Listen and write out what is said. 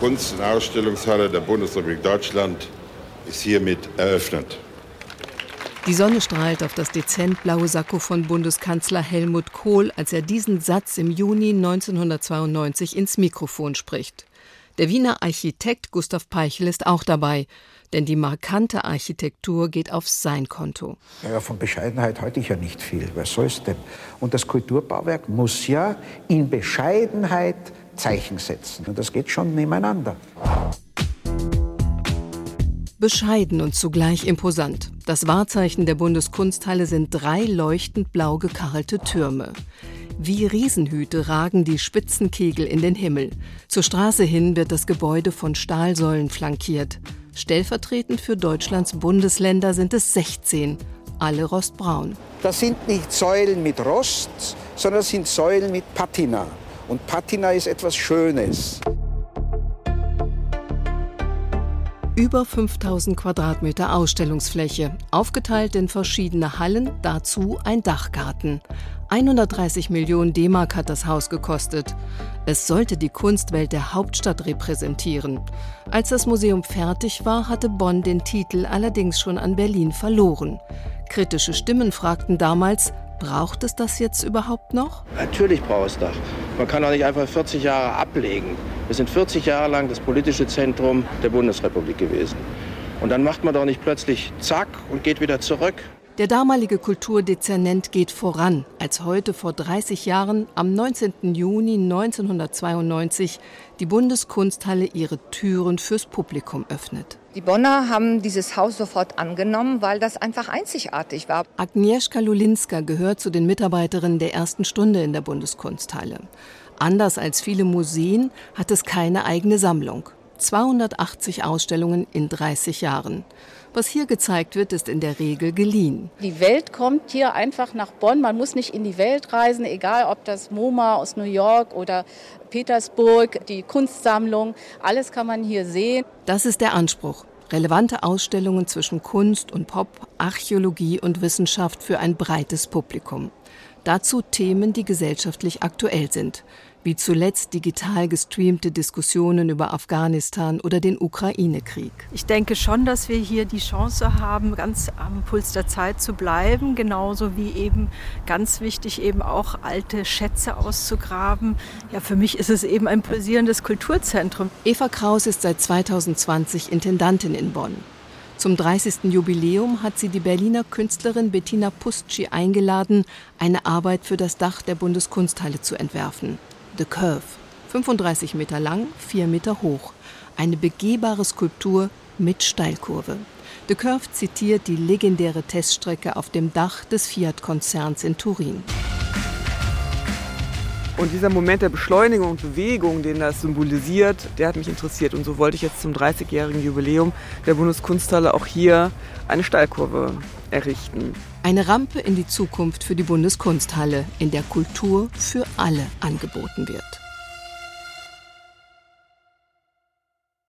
Kunst- und Ausstellungshalle der Bundesrepublik Deutschland ist hiermit eröffnet. Die Sonne strahlt auf das dezent blaue Sakko von Bundeskanzler Helmut Kohl, als er diesen Satz im Juni 1992 ins Mikrofon spricht. Der Wiener Architekt Gustav Peichel ist auch dabei, denn die markante Architektur geht auf sein Konto. Ja, von Bescheidenheit halte ich ja nicht viel. Was soll's denn? Und das Kulturbauwerk muss ja in Bescheidenheit Zeichen setzen. Und das geht schon nebeneinander. Bescheiden und zugleich imposant. Das Wahrzeichen der Bundeskunsthalle sind drei leuchtend blau gekachelte Türme. Wie Riesenhüte ragen die Spitzenkegel in den Himmel. Zur Straße hin wird das Gebäude von Stahlsäulen flankiert. Stellvertretend für Deutschlands Bundesländer sind es 16, alle rostbraun. Das sind nicht Säulen mit Rost, sondern das sind Säulen mit Patina. Und Patina ist etwas Schönes. Über 5000 Quadratmeter Ausstellungsfläche, aufgeteilt in verschiedene Hallen, dazu ein Dachgarten. 130 Millionen D-Mark hat das Haus gekostet. Es sollte die Kunstwelt der Hauptstadt repräsentieren. Als das Museum fertig war, hatte Bonn den Titel allerdings schon an Berlin verloren. Kritische Stimmen fragten damals, braucht es das jetzt überhaupt noch? Natürlich braucht es das. Man kann auch nicht einfach 40 Jahre ablegen. Wir sind 40 Jahre lang das politische Zentrum der Bundesrepublik gewesen. Und dann macht man doch nicht plötzlich zack und geht wieder zurück. Der damalige Kulturdezernent geht voran, als heute vor 30 Jahren am 19. Juni 1992 die Bundeskunsthalle ihre Türen fürs Publikum öffnet. Die Bonner haben dieses Haus sofort angenommen, weil das einfach einzigartig war. Agnieszka Lulinska gehört zu den Mitarbeiterinnen der ersten Stunde in der Bundeskunsthalle. Anders als viele Museen hat es keine eigene Sammlung. 280 Ausstellungen in 30 Jahren. Was hier gezeigt wird, ist in der Regel geliehen. Die Welt kommt hier einfach nach Bonn. Man muss nicht in die Welt reisen, egal ob das MoMA aus New York oder Petersburg, die Kunstsammlung. Alles kann man hier sehen. Das ist der Anspruch. Relevante Ausstellungen zwischen Kunst und Pop, Archäologie und Wissenschaft für ein breites Publikum. Dazu Themen, die gesellschaftlich aktuell sind wie zuletzt digital gestreamte Diskussionen über Afghanistan oder den Ukraine-Krieg. Ich denke schon, dass wir hier die Chance haben, ganz am Puls der Zeit zu bleiben, genauso wie eben ganz wichtig eben auch alte Schätze auszugraben. Ja, für mich ist es eben ein pulsierendes Kulturzentrum. Eva Kraus ist seit 2020 Intendantin in Bonn. Zum 30. Jubiläum hat sie die Berliner Künstlerin Bettina Pustschi eingeladen, eine Arbeit für das Dach der Bundeskunsthalle zu entwerfen. The Curve. 35 Meter lang, 4 Meter hoch. Eine begehbare Skulptur mit Steilkurve. The Curve zitiert die legendäre Teststrecke auf dem Dach des Fiat-Konzerns in Turin. Und dieser Moment der Beschleunigung und Bewegung, den das symbolisiert, der hat mich interessiert. Und so wollte ich jetzt zum 30-jährigen Jubiläum der Bundeskunsthalle auch hier eine Steilkurve errichten. Eine Rampe in die Zukunft für die Bundeskunsthalle, in der Kultur für alle angeboten wird.